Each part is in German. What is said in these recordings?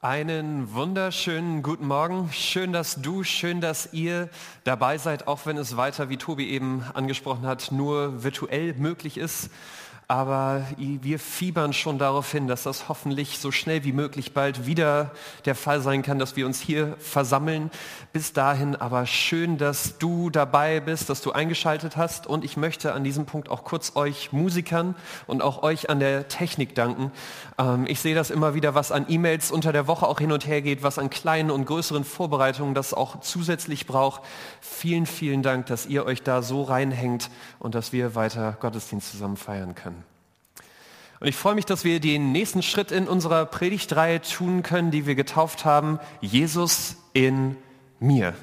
Einen wunderschönen guten Morgen. Schön, dass du, schön, dass ihr dabei seid, auch wenn es weiter, wie Tobi eben angesprochen hat, nur virtuell möglich ist. Aber wir fiebern schon darauf hin, dass das hoffentlich so schnell wie möglich bald wieder der Fall sein kann, dass wir uns hier versammeln. Bis dahin aber schön, dass du dabei bist, dass du eingeschaltet hast. Und ich möchte an diesem Punkt auch kurz euch Musikern und auch euch an der Technik danken. Ähm, ich sehe das immer wieder, was an E-Mails unter der Woche auch hin und her geht, was an kleinen und größeren Vorbereitungen das auch zusätzlich braucht. Vielen, vielen Dank, dass ihr euch da so reinhängt und dass wir weiter Gottesdienst zusammen feiern können. Und ich freue mich, dass wir den nächsten Schritt in unserer Predigtreihe tun können, die wir getauft haben, Jesus in mir.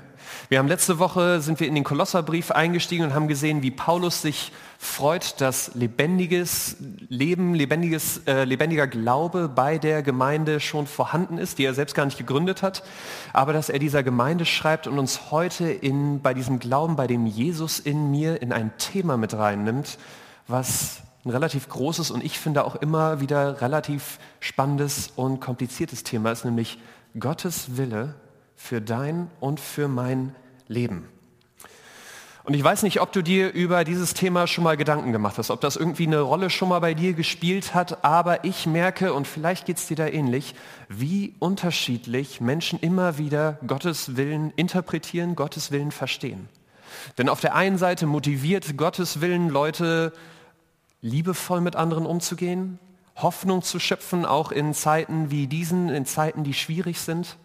Wir haben letzte Woche sind wir in den Kolosserbrief eingestiegen und haben gesehen, wie Paulus sich freut, dass lebendiges Leben, lebendiges, äh, lebendiger Glaube bei der Gemeinde schon vorhanden ist, die er selbst gar nicht gegründet hat, aber dass er dieser Gemeinde schreibt und uns heute in, bei diesem Glauben, bei dem Jesus in mir, in ein Thema mit reinnimmt, was ein relativ großes und ich finde auch immer wieder relativ spannendes und kompliziertes Thema ist, nämlich Gottes Wille für dein und für mein Leben. Und ich weiß nicht, ob du dir über dieses Thema schon mal Gedanken gemacht hast, ob das irgendwie eine Rolle schon mal bei dir gespielt hat, aber ich merke, und vielleicht geht es dir da ähnlich, wie unterschiedlich Menschen immer wieder Gottes Willen interpretieren, Gottes Willen verstehen. Denn auf der einen Seite motiviert Gottes Willen Leute liebevoll mit anderen umzugehen, Hoffnung zu schöpfen, auch in Zeiten wie diesen, in Zeiten, die schwierig sind,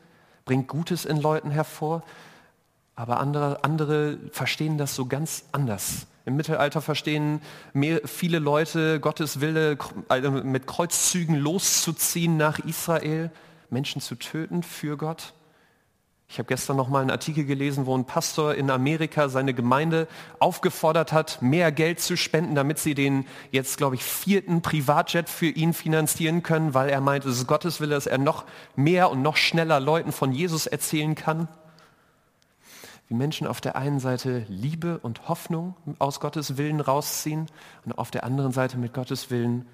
bringt Gutes in Leuten hervor. Aber andere, andere verstehen das so ganz anders. Im Mittelalter verstehen mehr, viele Leute Gottes Wille, also mit Kreuzzügen loszuziehen nach Israel, Menschen zu töten für Gott. Ich habe gestern noch mal einen Artikel gelesen, wo ein Pastor in Amerika seine Gemeinde aufgefordert hat, mehr Geld zu spenden, damit sie den jetzt, glaube ich, vierten Privatjet für ihn finanzieren können, weil er meint, es ist Gottes Wille, dass er noch mehr und noch schneller Leuten von Jesus erzählen kann. Wie Menschen auf der einen Seite Liebe und Hoffnung aus Gottes Willen rausziehen und auf der anderen Seite mit Gottes Willen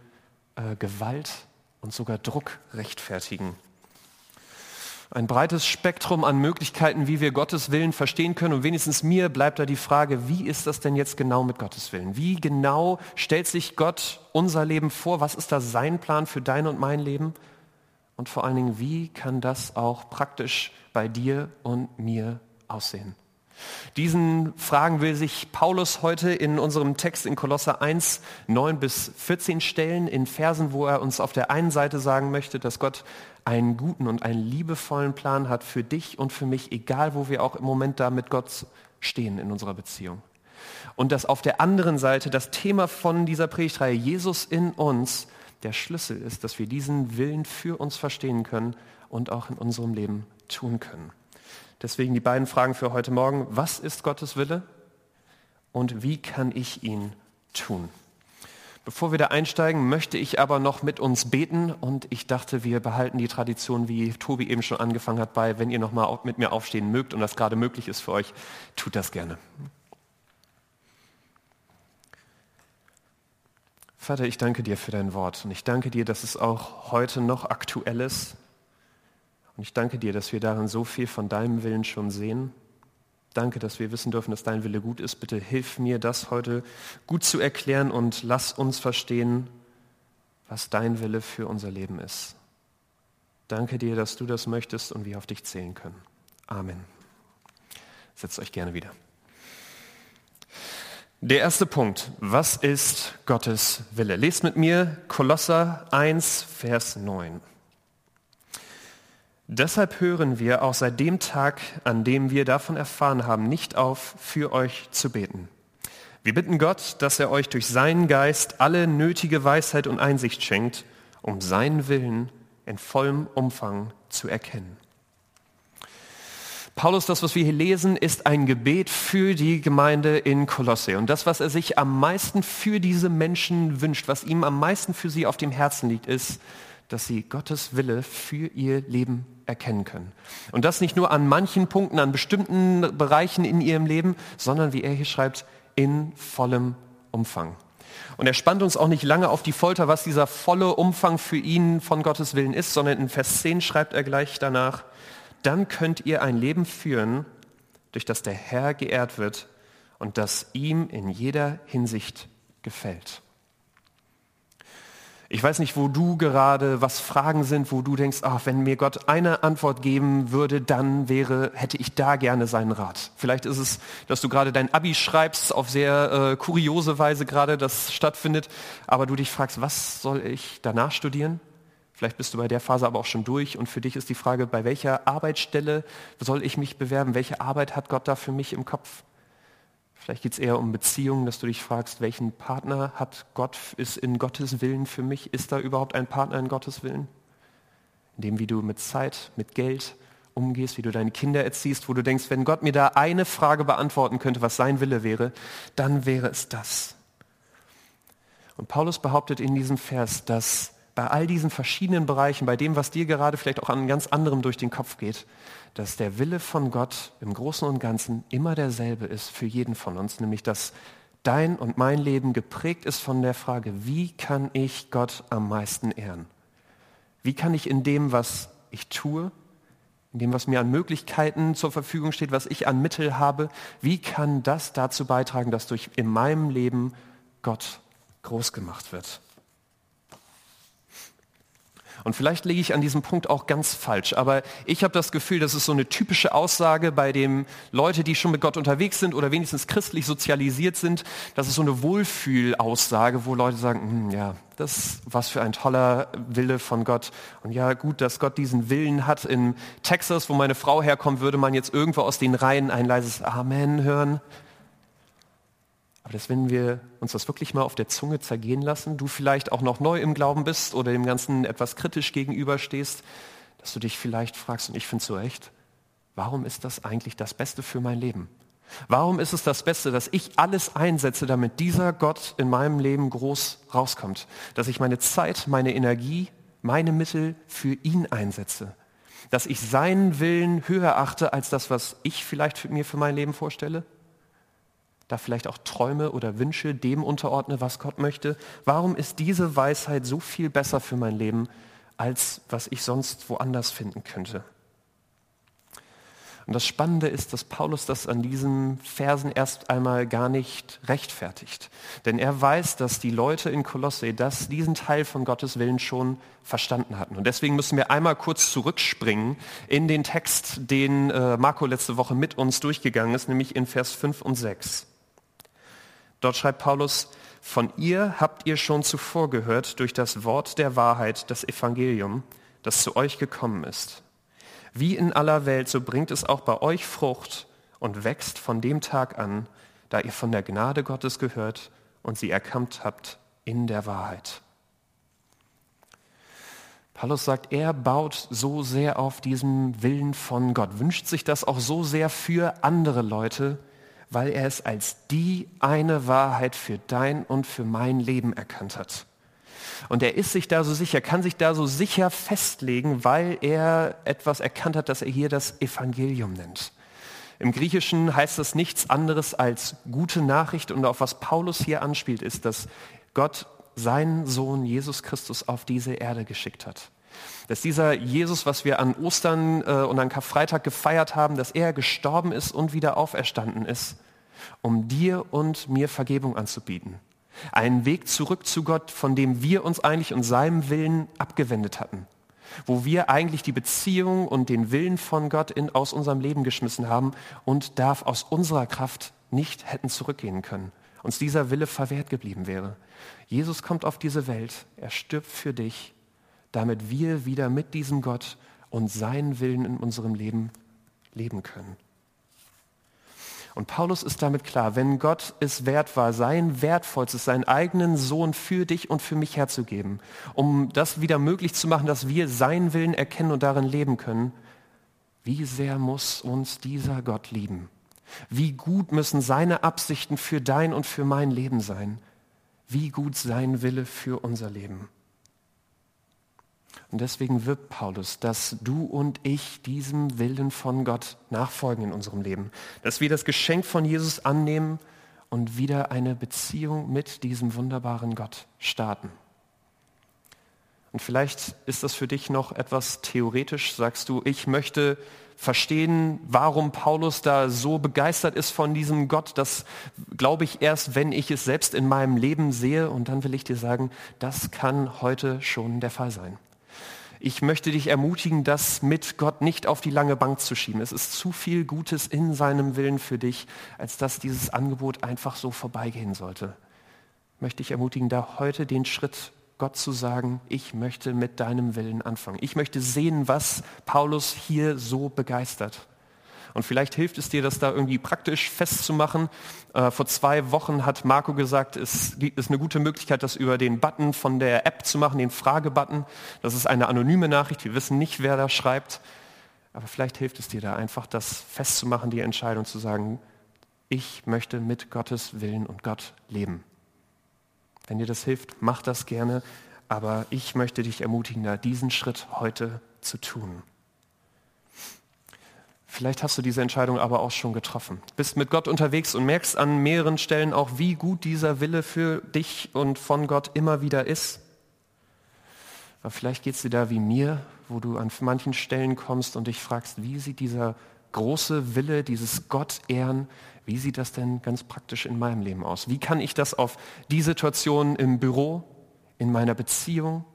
äh, Gewalt und sogar Druck rechtfertigen ein breites Spektrum an Möglichkeiten, wie wir Gottes Willen verstehen können. Und wenigstens mir bleibt da die Frage, wie ist das denn jetzt genau mit Gottes Willen? Wie genau stellt sich Gott unser Leben vor? Was ist da sein Plan für dein und mein Leben? Und vor allen Dingen, wie kann das auch praktisch bei dir und mir aussehen? Diesen Fragen will sich Paulus heute in unserem Text in Kolosser 1, 9 bis 14 stellen, in Versen, wo er uns auf der einen Seite sagen möchte, dass Gott einen guten und einen liebevollen Plan hat für dich und für mich, egal wo wir auch im Moment da mit Gott stehen in unserer Beziehung. Und dass auf der anderen Seite das Thema von dieser Predigtreihe Jesus in uns der Schlüssel ist, dass wir diesen Willen für uns verstehen können und auch in unserem Leben tun können. Deswegen die beiden Fragen für heute Morgen. Was ist Gottes Wille? Und wie kann ich ihn tun? Bevor wir da einsteigen, möchte ich aber noch mit uns beten und ich dachte, wir behalten die Tradition, wie Tobi eben schon angefangen hat, bei, wenn ihr noch mal mit mir aufstehen mögt und das gerade möglich ist für euch, tut das gerne. Vater, ich danke dir für dein Wort und ich danke dir, dass es auch heute noch aktuell ist. Und ich danke dir, dass wir darin so viel von deinem Willen schon sehen Danke, dass wir wissen dürfen, dass dein Wille gut ist. Bitte hilf mir, das heute gut zu erklären und lass uns verstehen, was dein Wille für unser Leben ist. Danke dir, dass du das möchtest und wir auf dich zählen können. Amen. Setzt euch gerne wieder. Der erste Punkt. Was ist Gottes Wille? Lest mit mir Kolosser 1, Vers 9. Deshalb hören wir auch seit dem Tag, an dem wir davon erfahren haben, nicht auf, für euch zu beten. Wir bitten Gott, dass er euch durch seinen Geist alle nötige Weisheit und Einsicht schenkt, um seinen Willen in vollem Umfang zu erkennen. Paulus, das, was wir hier lesen, ist ein Gebet für die Gemeinde in Kolosse. Und das, was er sich am meisten für diese Menschen wünscht, was ihm am meisten für sie auf dem Herzen liegt, ist, dass sie Gottes Wille für ihr Leben erkennen können. Und das nicht nur an manchen Punkten, an bestimmten Bereichen in ihrem Leben, sondern wie er hier schreibt, in vollem Umfang. Und er spannt uns auch nicht lange auf die Folter, was dieser volle Umfang für ihn von Gottes Willen ist, sondern in Vers 10 schreibt er gleich danach, dann könnt ihr ein Leben führen, durch das der Herr geehrt wird und das ihm in jeder Hinsicht gefällt. Ich weiß nicht, wo du gerade, was Fragen sind, wo du denkst, ach, wenn mir Gott eine Antwort geben würde, dann wäre, hätte ich da gerne seinen Rat. Vielleicht ist es, dass du gerade dein Abi schreibst, auf sehr äh, kuriose Weise gerade das stattfindet, aber du dich fragst, was soll ich danach studieren? Vielleicht bist du bei der Phase aber auch schon durch und für dich ist die Frage, bei welcher Arbeitsstelle soll ich mich bewerben? Welche Arbeit hat Gott da für mich im Kopf? Vielleicht geht es eher um Beziehungen, dass du dich fragst, welchen Partner hat Gott, ist in Gottes Willen für mich? Ist da überhaupt ein Partner in Gottes Willen? In dem, wie du mit Zeit, mit Geld umgehst, wie du deine Kinder erziehst, wo du denkst, wenn Gott mir da eine Frage beantworten könnte, was sein Wille wäre, dann wäre es das. Und Paulus behauptet in diesem Vers, dass bei all diesen verschiedenen Bereichen, bei dem, was dir gerade vielleicht auch an ganz anderem durch den Kopf geht, dass der Wille von Gott im Großen und Ganzen immer derselbe ist für jeden von uns, nämlich dass dein und mein Leben geprägt ist von der Frage, wie kann ich Gott am meisten ehren? Wie kann ich in dem, was ich tue, in dem, was mir an Möglichkeiten zur Verfügung steht, was ich an Mittel habe, wie kann das dazu beitragen, dass durch in meinem Leben Gott groß gemacht wird? Und vielleicht liege ich an diesem Punkt auch ganz falsch, aber ich habe das Gefühl, das ist so eine typische Aussage bei dem Leute, die schon mit Gott unterwegs sind oder wenigstens christlich sozialisiert sind. Das ist so eine Wohlfühlaussage, wo Leute sagen, hm, ja, das was für ein toller Wille von Gott. Und ja, gut, dass Gott diesen Willen hat. In Texas, wo meine Frau herkommt, würde man jetzt irgendwo aus den Reihen ein leises Amen hören. Aber dass wenn wir uns das wirklich mal auf der Zunge zergehen lassen, du vielleicht auch noch neu im Glauben bist oder dem Ganzen etwas kritisch gegenüberstehst, dass du dich vielleicht fragst, und ich finde es so echt, warum ist das eigentlich das Beste für mein Leben? Warum ist es das Beste, dass ich alles einsetze, damit dieser Gott in meinem Leben groß rauskommt? Dass ich meine Zeit, meine Energie, meine Mittel für ihn einsetze? Dass ich seinen Willen höher achte als das, was ich vielleicht mir für mein Leben vorstelle? Da vielleicht auch Träume oder Wünsche dem unterordne, was Gott möchte? Warum ist diese Weisheit so viel besser für mein Leben, als was ich sonst woanders finden könnte? Und das Spannende ist, dass Paulus das an diesen Versen erst einmal gar nicht rechtfertigt. Denn er weiß, dass die Leute in Kolosse das, diesen Teil von Gottes Willen schon verstanden hatten. Und deswegen müssen wir einmal kurz zurückspringen in den Text, den äh, Marco letzte Woche mit uns durchgegangen ist, nämlich in Vers 5 und 6. Dort schreibt Paulus, von ihr habt ihr schon zuvor gehört durch das Wort der Wahrheit, das Evangelium, das zu euch gekommen ist. Wie in aller Welt, so bringt es auch bei euch Frucht und wächst von dem Tag an, da ihr von der Gnade Gottes gehört und sie erkannt habt in der Wahrheit. Paulus sagt, er baut so sehr auf diesem Willen von Gott, wünscht sich das auch so sehr für andere Leute, weil er es als die eine Wahrheit für dein und für mein Leben erkannt hat. Und er ist sich da so sicher, kann sich da so sicher festlegen, weil er etwas erkannt hat, das er hier das Evangelium nennt. Im Griechischen heißt das nichts anderes als gute Nachricht und auf was Paulus hier anspielt, ist, dass Gott seinen Sohn Jesus Christus auf diese Erde geschickt hat. Dass dieser Jesus, was wir an Ostern äh, und an Karfreitag gefeiert haben, dass er gestorben ist und wieder auferstanden ist, um dir und mir Vergebung anzubieten. Einen Weg zurück zu Gott, von dem wir uns eigentlich und seinem Willen abgewendet hatten. Wo wir eigentlich die Beziehung und den Willen von Gott in, aus unserem Leben geschmissen haben und darf aus unserer Kraft nicht hätten zurückgehen können. Uns dieser Wille verwehrt geblieben wäre. Jesus kommt auf diese Welt, er stirbt für dich damit wir wieder mit diesem Gott und seinen Willen in unserem Leben leben können. Und Paulus ist damit klar, wenn Gott es wert war, sein Wertvollstes, seinen eigenen Sohn für dich und für mich herzugeben, um das wieder möglich zu machen, dass wir seinen Willen erkennen und darin leben können, wie sehr muss uns dieser Gott lieben? Wie gut müssen seine Absichten für dein und für mein Leben sein? Wie gut sein Wille für unser Leben? Und deswegen wirbt Paulus, dass du und ich diesem Willen von Gott nachfolgen in unserem Leben. Dass wir das Geschenk von Jesus annehmen und wieder eine Beziehung mit diesem wunderbaren Gott starten. Und vielleicht ist das für dich noch etwas theoretisch, sagst du, ich möchte verstehen, warum Paulus da so begeistert ist von diesem Gott. Das glaube ich erst, wenn ich es selbst in meinem Leben sehe. Und dann will ich dir sagen, das kann heute schon der Fall sein. Ich möchte dich ermutigen, das mit Gott nicht auf die lange Bank zu schieben. Es ist zu viel Gutes in seinem Willen für dich, als dass dieses Angebot einfach so vorbeigehen sollte. Möchte ich ermutigen, da heute den Schritt Gott zu sagen, ich möchte mit deinem Willen anfangen. Ich möchte sehen, was Paulus hier so begeistert. Und vielleicht hilft es dir, das da irgendwie praktisch festzumachen. Äh, vor zwei Wochen hat Marco gesagt, es ist eine gute Möglichkeit, das über den Button von der App zu machen, den Fragebutton. Das ist eine anonyme Nachricht. Wir wissen nicht, wer da schreibt. Aber vielleicht hilft es dir da einfach, das festzumachen, die Entscheidung zu sagen, ich möchte mit Gottes Willen und Gott leben. Wenn dir das hilft, mach das gerne. Aber ich möchte dich ermutigen, da diesen Schritt heute zu tun. Vielleicht hast du diese Entscheidung aber auch schon getroffen. Bist mit Gott unterwegs und merkst an mehreren Stellen auch, wie gut dieser Wille für dich und von Gott immer wieder ist. Aber vielleicht geht es dir da wie mir, wo du an manchen Stellen kommst und dich fragst, wie sieht dieser große Wille, dieses Gott ehren, wie sieht das denn ganz praktisch in meinem Leben aus? Wie kann ich das auf die Situation im Büro, in meiner Beziehung,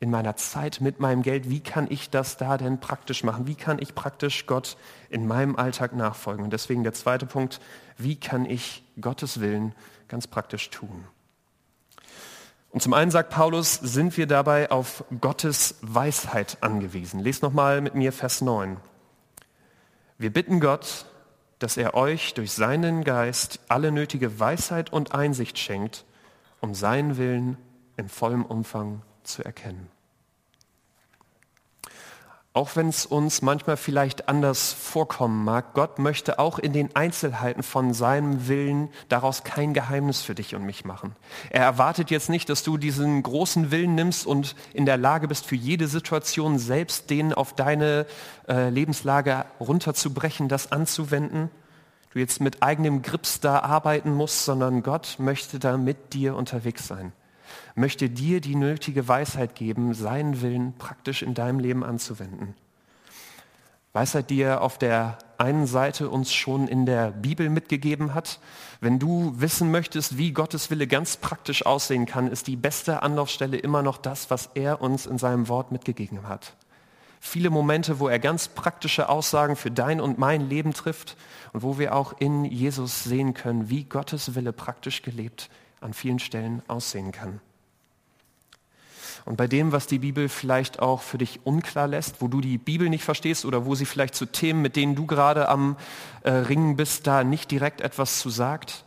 in meiner Zeit mit meinem Geld, wie kann ich das da denn praktisch machen? Wie kann ich praktisch Gott in meinem Alltag nachfolgen? Und deswegen der zweite Punkt, wie kann ich Gottes Willen ganz praktisch tun? Und zum einen sagt Paulus, sind wir dabei auf Gottes Weisheit angewiesen. Lest nochmal mit mir Vers 9. Wir bitten Gott, dass er euch durch seinen Geist alle nötige Weisheit und Einsicht schenkt, um seinen Willen in vollem Umfang zu erkennen. Auch wenn es uns manchmal vielleicht anders vorkommen mag, Gott möchte auch in den Einzelheiten von seinem Willen daraus kein Geheimnis für dich und mich machen. Er erwartet jetzt nicht, dass du diesen großen Willen nimmst und in der Lage bist, für jede Situation selbst den auf deine äh, Lebenslage runterzubrechen, das anzuwenden. Du jetzt mit eigenem Grips da arbeiten musst, sondern Gott möchte da mit dir unterwegs sein möchte dir die nötige Weisheit geben, seinen Willen praktisch in deinem Leben anzuwenden. Weisheit, die er auf der einen Seite uns schon in der Bibel mitgegeben hat. Wenn du wissen möchtest, wie Gottes Wille ganz praktisch aussehen kann, ist die beste Anlaufstelle immer noch das, was er uns in seinem Wort mitgegeben hat. Viele Momente, wo er ganz praktische Aussagen für dein und mein Leben trifft und wo wir auch in Jesus sehen können, wie Gottes Wille praktisch gelebt an vielen Stellen aussehen kann. Und bei dem, was die Bibel vielleicht auch für dich unklar lässt, wo du die Bibel nicht verstehst oder wo sie vielleicht zu Themen, mit denen du gerade am äh, Ringen bist, da nicht direkt etwas zu sagt,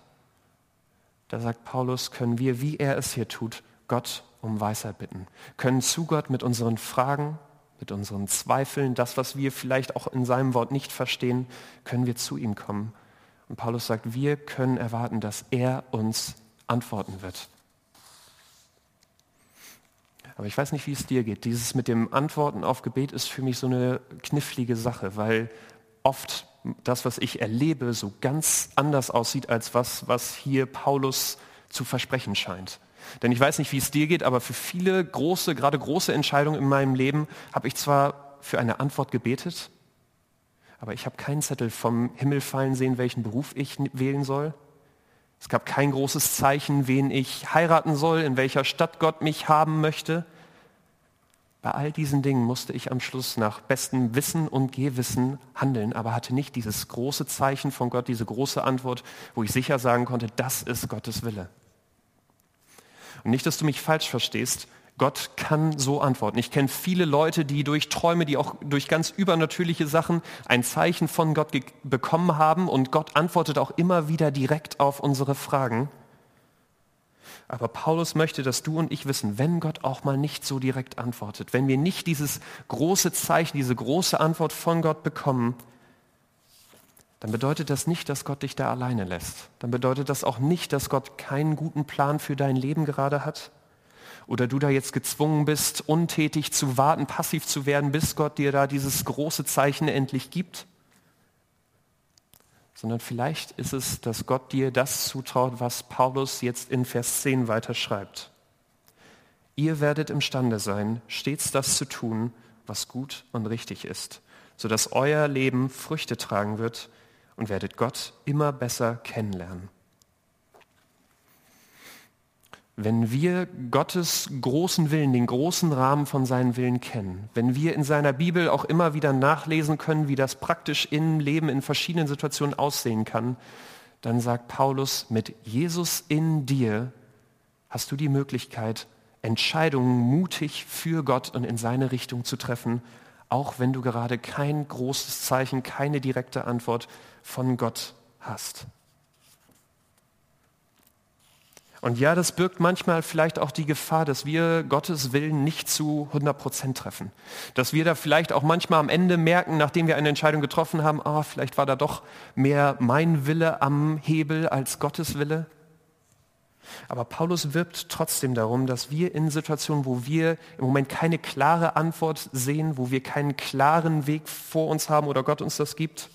da sagt Paulus, können wir, wie er es hier tut, Gott um Weisheit bitten, können zu Gott mit unseren Fragen, mit unseren Zweifeln, das, was wir vielleicht auch in seinem Wort nicht verstehen, können wir zu ihm kommen. Und Paulus sagt, wir können erwarten, dass er uns antworten wird. Aber ich weiß nicht, wie es dir geht. Dieses mit dem Antworten auf Gebet ist für mich so eine knifflige Sache, weil oft das, was ich erlebe, so ganz anders aussieht als was, was hier Paulus zu versprechen scheint. Denn ich weiß nicht, wie es dir geht, aber für viele große, gerade große Entscheidungen in meinem Leben habe ich zwar für eine Antwort gebetet, aber ich habe keinen Zettel vom Himmel fallen sehen, welchen Beruf ich wählen soll. Es gab kein großes Zeichen, wen ich heiraten soll, in welcher Stadt Gott mich haben möchte. Bei all diesen Dingen musste ich am Schluss nach bestem Wissen und Gehwissen handeln, aber hatte nicht dieses große Zeichen von Gott, diese große Antwort, wo ich sicher sagen konnte, das ist Gottes Wille. Und nicht, dass du mich falsch verstehst, Gott kann so antworten. Ich kenne viele Leute, die durch Träume, die auch durch ganz übernatürliche Sachen ein Zeichen von Gott bekommen haben und Gott antwortet auch immer wieder direkt auf unsere Fragen. Aber Paulus möchte, dass du und ich wissen, wenn Gott auch mal nicht so direkt antwortet, wenn wir nicht dieses große Zeichen, diese große Antwort von Gott bekommen, dann bedeutet das nicht, dass Gott dich da alleine lässt. Dann bedeutet das auch nicht, dass Gott keinen guten Plan für dein Leben gerade hat oder du da jetzt gezwungen bist, untätig zu warten, passiv zu werden, bis Gott dir da dieses große Zeichen endlich gibt, sondern vielleicht ist es, dass Gott dir das zutraut, was Paulus jetzt in Vers 10 weiter schreibt. Ihr werdet imstande sein, stets das zu tun, was gut und richtig ist, sodass euer Leben Früchte tragen wird und werdet Gott immer besser kennenlernen. Wenn wir Gottes großen Willen, den großen Rahmen von seinen Willen kennen, wenn wir in seiner Bibel auch immer wieder nachlesen können, wie das praktisch im Leben in verschiedenen Situationen aussehen kann, dann sagt Paulus, mit Jesus in dir hast du die Möglichkeit, Entscheidungen mutig für Gott und in seine Richtung zu treffen, auch wenn du gerade kein großes Zeichen, keine direkte Antwort von Gott hast. Und ja, das birgt manchmal vielleicht auch die Gefahr, dass wir Gottes Willen nicht zu 100 Prozent treffen. Dass wir da vielleicht auch manchmal am Ende merken, nachdem wir eine Entscheidung getroffen haben, oh, vielleicht war da doch mehr mein Wille am Hebel als Gottes Wille. Aber Paulus wirbt trotzdem darum, dass wir in Situationen, wo wir im Moment keine klare Antwort sehen, wo wir keinen klaren Weg vor uns haben oder Gott uns das gibt,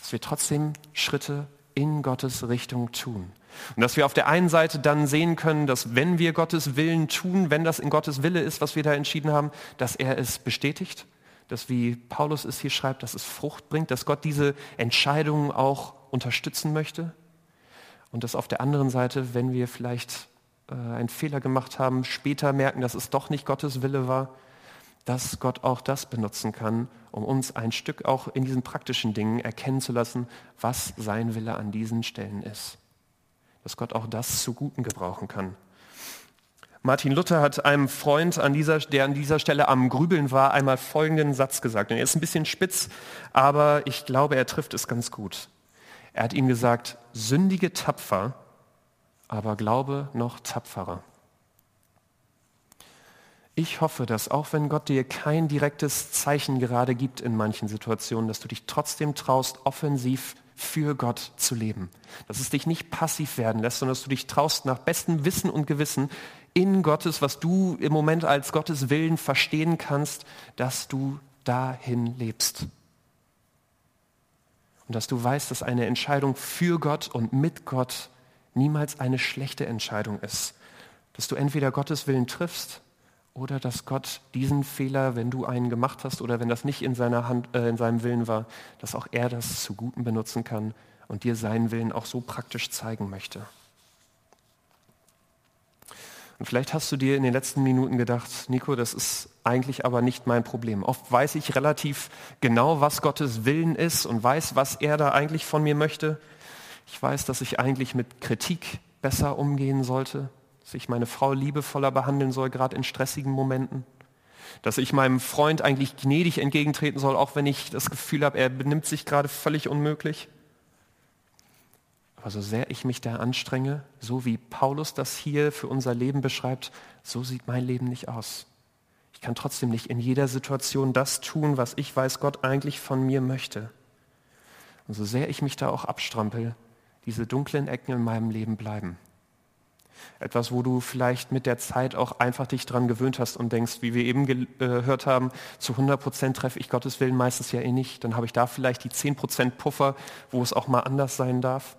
dass wir trotzdem Schritte in Gottes Richtung tun. Und dass wir auf der einen Seite dann sehen können, dass wenn wir Gottes Willen tun, wenn das in Gottes Wille ist, was wir da entschieden haben, dass er es bestätigt, dass wie Paulus es hier schreibt, dass es Frucht bringt, dass Gott diese Entscheidungen auch unterstützen möchte. Und dass auf der anderen Seite, wenn wir vielleicht äh, einen Fehler gemacht haben, später merken, dass es doch nicht Gottes Wille war, dass Gott auch das benutzen kann, um uns ein Stück auch in diesen praktischen Dingen erkennen zu lassen, was sein Wille an diesen Stellen ist dass Gott auch das zu Guten gebrauchen kann. Martin Luther hat einem Freund, an dieser, der an dieser Stelle am Grübeln war, einmal folgenden Satz gesagt. Und er ist ein bisschen spitz, aber ich glaube, er trifft es ganz gut. Er hat ihm gesagt, sündige tapfer, aber glaube noch tapferer. Ich hoffe, dass auch wenn Gott dir kein direktes Zeichen gerade gibt in manchen Situationen, dass du dich trotzdem traust, offensiv für Gott zu leben. Dass es dich nicht passiv werden lässt, sondern dass du dich traust, nach bestem Wissen und Gewissen in Gottes, was du im Moment als Gottes Willen verstehen kannst, dass du dahin lebst. Und dass du weißt, dass eine Entscheidung für Gott und mit Gott niemals eine schlechte Entscheidung ist. Dass du entweder Gottes Willen triffst oder dass Gott diesen Fehler, wenn du einen gemacht hast oder wenn das nicht in, seiner Hand, äh, in seinem Willen war, dass auch er das zu Guten benutzen kann und dir seinen Willen auch so praktisch zeigen möchte. Und vielleicht hast du dir in den letzten Minuten gedacht, Nico, das ist eigentlich aber nicht mein Problem. Oft weiß ich relativ genau, was Gottes Willen ist und weiß, was er da eigentlich von mir möchte. Ich weiß, dass ich eigentlich mit Kritik besser umgehen sollte dass ich meine Frau liebevoller behandeln soll, gerade in stressigen Momenten, dass ich meinem Freund eigentlich gnädig entgegentreten soll, auch wenn ich das Gefühl habe, er benimmt sich gerade völlig unmöglich. Aber so sehr ich mich da anstrenge, so wie Paulus das hier für unser Leben beschreibt, so sieht mein Leben nicht aus. Ich kann trotzdem nicht in jeder Situation das tun, was ich weiß, Gott eigentlich von mir möchte. Und so sehr ich mich da auch abstrampel, diese dunklen Ecken in meinem Leben bleiben. Etwas, wo du vielleicht mit der Zeit auch einfach dich dran gewöhnt hast und denkst, wie wir eben äh, gehört haben, zu 100 Prozent treffe ich Gottes Willen meistens ja eh nicht. Dann habe ich da vielleicht die 10 Prozent Puffer, wo es auch mal anders sein darf.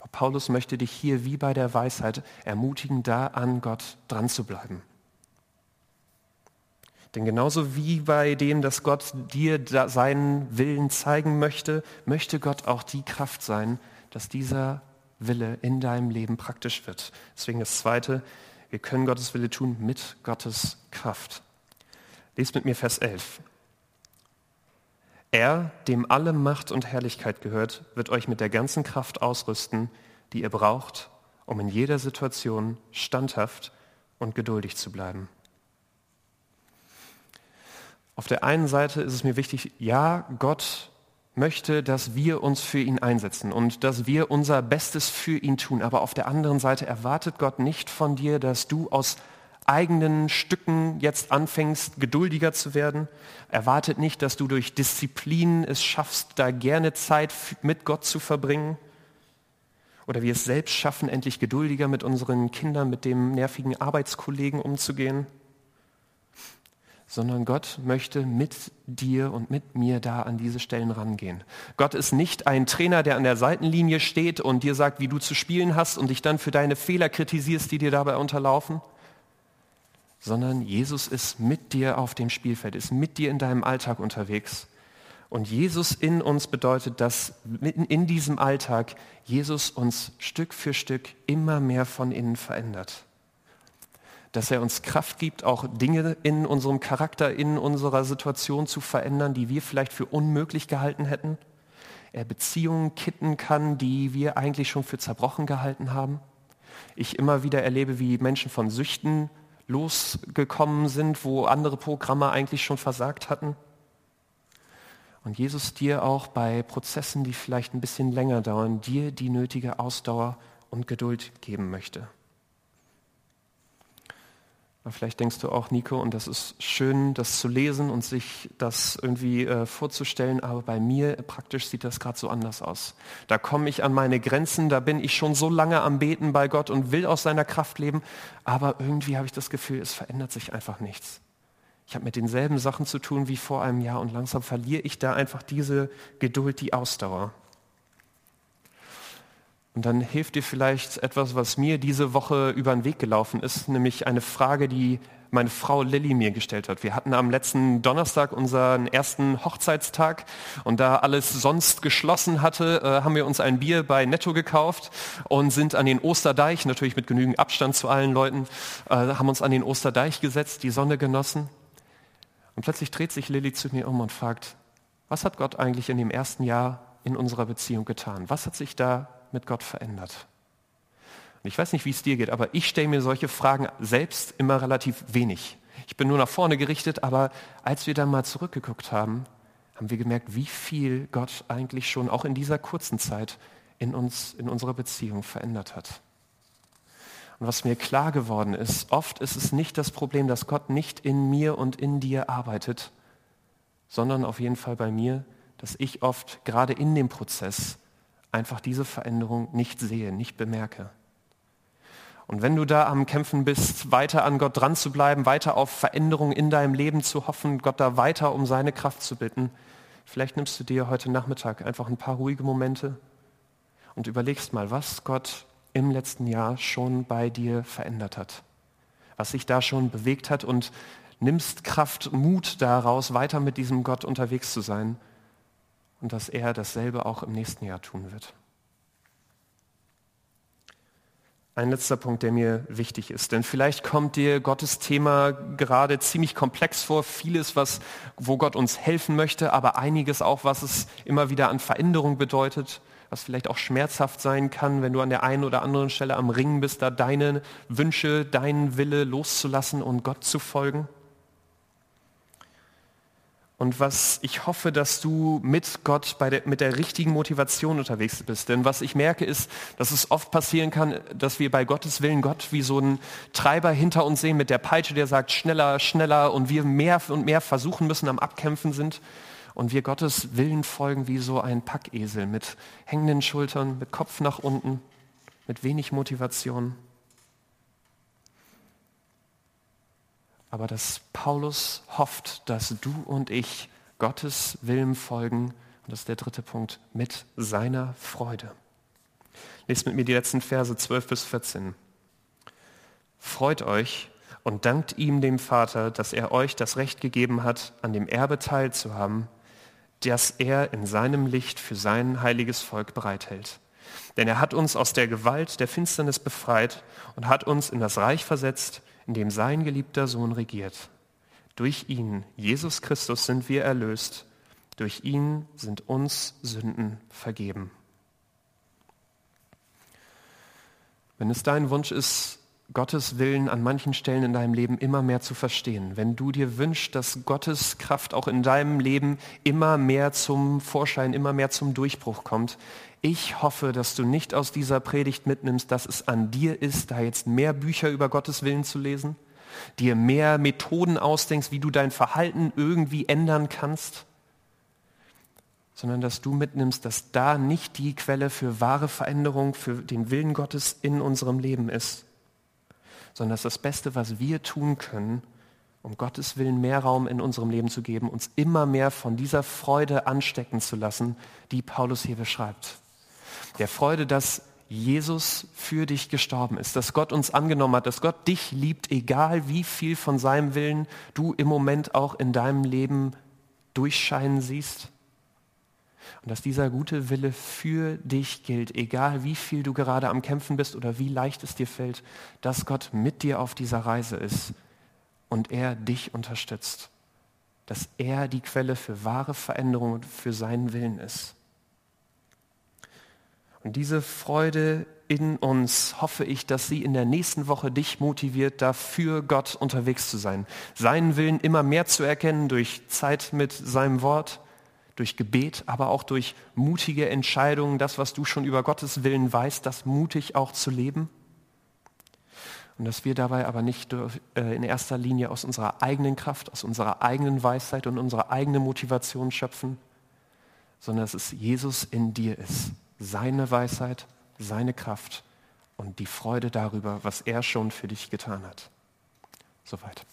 Aber Paulus möchte dich hier wie bei der Weisheit ermutigen, da an Gott dran zu bleiben. Denn genauso wie bei dem, dass Gott dir seinen Willen zeigen möchte, möchte Gott auch die Kraft sein, dass dieser Wille in deinem Leben praktisch wird. Deswegen das Zweite, wir können Gottes Wille tun mit Gottes Kraft. Lest mit mir Vers 11. Er, dem alle Macht und Herrlichkeit gehört, wird euch mit der ganzen Kraft ausrüsten, die ihr braucht, um in jeder Situation standhaft und geduldig zu bleiben. Auf der einen Seite ist es mir wichtig, ja, Gott möchte, dass wir uns für ihn einsetzen und dass wir unser Bestes für ihn tun. Aber auf der anderen Seite erwartet Gott nicht von dir, dass du aus eigenen Stücken jetzt anfängst, geduldiger zu werden. Erwartet nicht, dass du durch Disziplin es schaffst, da gerne Zeit mit Gott zu verbringen. Oder wir es selbst schaffen, endlich geduldiger mit unseren Kindern, mit dem nervigen Arbeitskollegen umzugehen sondern Gott möchte mit dir und mit mir da an diese Stellen rangehen. Gott ist nicht ein Trainer, der an der Seitenlinie steht und dir sagt, wie du zu spielen hast und dich dann für deine Fehler kritisierst, die dir dabei unterlaufen, sondern Jesus ist mit dir auf dem Spielfeld, ist mit dir in deinem Alltag unterwegs. Und Jesus in uns bedeutet, dass mitten in diesem Alltag Jesus uns Stück für Stück immer mehr von innen verändert dass er uns Kraft gibt, auch Dinge in unserem Charakter, in unserer Situation zu verändern, die wir vielleicht für unmöglich gehalten hätten. Er Beziehungen kitten kann, die wir eigentlich schon für zerbrochen gehalten haben. Ich immer wieder erlebe, wie Menschen von Süchten losgekommen sind, wo andere Programme eigentlich schon versagt hatten. Und Jesus dir auch bei Prozessen, die vielleicht ein bisschen länger dauern, dir die nötige Ausdauer und Geduld geben möchte. Vielleicht denkst du auch, Nico, und das ist schön, das zu lesen und sich das irgendwie äh, vorzustellen, aber bei mir praktisch sieht das gerade so anders aus. Da komme ich an meine Grenzen, da bin ich schon so lange am Beten bei Gott und will aus seiner Kraft leben, aber irgendwie habe ich das Gefühl, es verändert sich einfach nichts. Ich habe mit denselben Sachen zu tun wie vor einem Jahr und langsam verliere ich da einfach diese Geduld, die Ausdauer. Und dann hilft dir vielleicht etwas, was mir diese Woche über den Weg gelaufen ist, nämlich eine Frage, die meine Frau Lilly mir gestellt hat. Wir hatten am letzten Donnerstag unseren ersten Hochzeitstag und da alles sonst geschlossen hatte, äh, haben wir uns ein Bier bei Netto gekauft und sind an den Osterdeich, natürlich mit genügend Abstand zu allen Leuten, äh, haben uns an den Osterdeich gesetzt, die Sonne genossen. Und plötzlich dreht sich Lilly zu mir um und fragt, was hat Gott eigentlich in dem ersten Jahr in unserer Beziehung getan? Was hat sich da mit Gott verändert? Und ich weiß nicht, wie es dir geht, aber ich stelle mir solche Fragen selbst immer relativ wenig. Ich bin nur nach vorne gerichtet, aber als wir dann mal zurückgeguckt haben, haben wir gemerkt, wie viel Gott eigentlich schon auch in dieser kurzen Zeit in uns, in unserer Beziehung verändert hat. Und was mir klar geworden ist, oft ist es nicht das Problem, dass Gott nicht in mir und in dir arbeitet, sondern auf jeden Fall bei mir, dass ich oft gerade in dem Prozess einfach diese Veränderung nicht sehe, nicht bemerke. Und wenn du da am Kämpfen bist, weiter an Gott dran zu bleiben, weiter auf Veränderung in deinem Leben zu hoffen, Gott da weiter um seine Kraft zu bitten, vielleicht nimmst du dir heute Nachmittag einfach ein paar ruhige Momente und überlegst mal, was Gott im letzten Jahr schon bei dir verändert hat, was sich da schon bewegt hat und nimmst Kraft, Mut daraus, weiter mit diesem Gott unterwegs zu sein und dass er dasselbe auch im nächsten Jahr tun wird. Ein letzter Punkt, der mir wichtig ist, denn vielleicht kommt dir Gottes Thema gerade ziemlich komplex vor, vieles, was, wo Gott uns helfen möchte, aber einiges auch, was es immer wieder an Veränderung bedeutet, was vielleicht auch schmerzhaft sein kann, wenn du an der einen oder anderen Stelle am Ringen bist, da deine Wünsche, deinen Wille loszulassen und Gott zu folgen und was ich hoffe, dass du mit Gott der, mit der richtigen Motivation unterwegs bist. Denn was ich merke ist, dass es oft passieren kann, dass wir bei Gottes Willen Gott wie so einen Treiber hinter uns sehen mit der Peitsche, der sagt schneller, schneller und wir mehr und mehr versuchen müssen, am Abkämpfen sind. Und wir Gottes Willen folgen wie so ein Packesel mit hängenden Schultern, mit Kopf nach unten, mit wenig Motivation. Aber dass Paulus hofft, dass du und ich Gottes Willen folgen, und das ist der dritte Punkt, mit seiner Freude. Lest mit mir die letzten Verse 12 bis 14. Freut euch und dankt ihm dem Vater, dass er euch das Recht gegeben hat, an dem Erbe teilzuhaben, das er in seinem Licht für sein heiliges Volk bereithält. Denn er hat uns aus der Gewalt der Finsternis befreit und hat uns in das Reich versetzt, in dem sein geliebter Sohn regiert. Durch ihn, Jesus Christus, sind wir erlöst. Durch ihn sind uns Sünden vergeben. Wenn es dein Wunsch ist, Gottes Willen an manchen Stellen in deinem Leben immer mehr zu verstehen, wenn du dir wünschst, dass Gottes Kraft auch in deinem Leben immer mehr zum Vorschein, immer mehr zum Durchbruch kommt, ich hoffe, dass du nicht aus dieser Predigt mitnimmst, dass es an dir ist, da jetzt mehr Bücher über Gottes Willen zu lesen, dir mehr Methoden ausdenkst, wie du dein Verhalten irgendwie ändern kannst, sondern dass du mitnimmst, dass da nicht die Quelle für wahre Veränderung, für den Willen Gottes in unserem Leben ist, sondern dass das Beste, was wir tun können, um Gottes Willen mehr Raum in unserem Leben zu geben, uns immer mehr von dieser Freude anstecken zu lassen, die Paulus hier beschreibt. Der Freude, dass Jesus für dich gestorben ist, dass Gott uns angenommen hat, dass Gott dich liebt, egal wie viel von seinem Willen du im Moment auch in deinem Leben durchscheinen siehst. Und dass dieser gute Wille für dich gilt, egal wie viel du gerade am Kämpfen bist oder wie leicht es dir fällt, dass Gott mit dir auf dieser Reise ist und er dich unterstützt. Dass er die Quelle für wahre Veränderung und für seinen Willen ist. Und diese Freude in uns hoffe ich, dass sie in der nächsten Woche dich motiviert, dafür Gott unterwegs zu sein. Seinen Willen immer mehr zu erkennen durch Zeit mit seinem Wort, durch Gebet, aber auch durch mutige Entscheidungen, das, was du schon über Gottes Willen weißt, das mutig auch zu leben. Und dass wir dabei aber nicht äh, in erster Linie aus unserer eigenen Kraft, aus unserer eigenen Weisheit und unserer eigenen Motivation schöpfen, sondern dass es Jesus in dir ist, seine Weisheit, seine Kraft und die Freude darüber, was er schon für dich getan hat. Soweit.